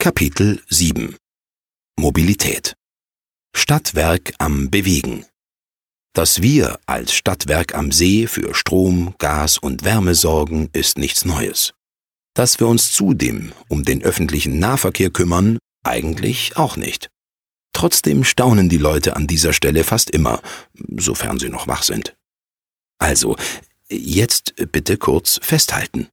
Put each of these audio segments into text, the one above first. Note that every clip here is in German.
Kapitel 7 Mobilität Stadtwerk am Bewegen Dass wir als Stadtwerk am See für Strom, Gas und Wärme sorgen, ist nichts Neues. Dass wir uns zudem um den öffentlichen Nahverkehr kümmern, eigentlich auch nicht. Trotzdem staunen die Leute an dieser Stelle fast immer, sofern sie noch wach sind. Also, jetzt bitte kurz festhalten.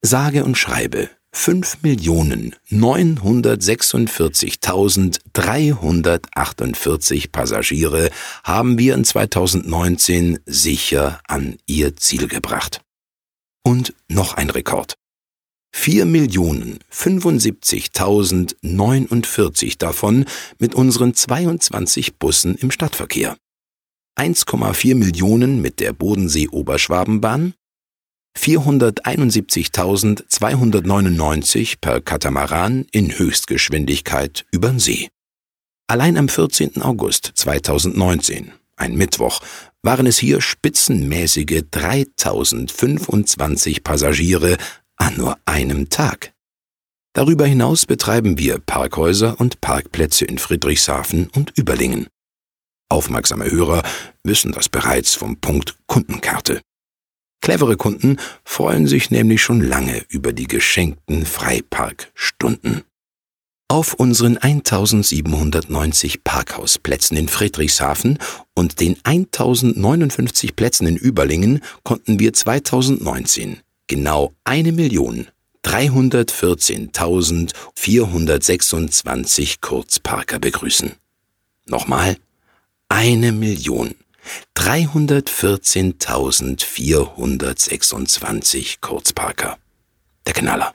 Sage und schreibe 5.946.348 Passagiere haben wir in 2019 sicher an ihr Ziel gebracht. Und noch ein Rekord. 4.075.049 davon mit unseren 22 Bussen im Stadtverkehr. 1,4 Millionen mit der Bodensee-Oberschwabenbahn 471.299 per Katamaran in Höchstgeschwindigkeit übern See. Allein am 14. August 2019, ein Mittwoch, waren es hier spitzenmäßige 3025 Passagiere an nur einem Tag. Darüber hinaus betreiben wir Parkhäuser und Parkplätze in Friedrichshafen und Überlingen. Aufmerksame Hörer wissen das bereits vom Punkt Kundenkarte. Clevere Kunden freuen sich nämlich schon lange über die geschenkten Freiparkstunden. Auf unseren 1790 Parkhausplätzen in Friedrichshafen und den 1059 Plätzen in Überlingen konnten wir 2019 genau eine Million 314.426 Kurzparker begrüßen. Nochmal, eine Million 314.426 Kurzparker. Der Knaller.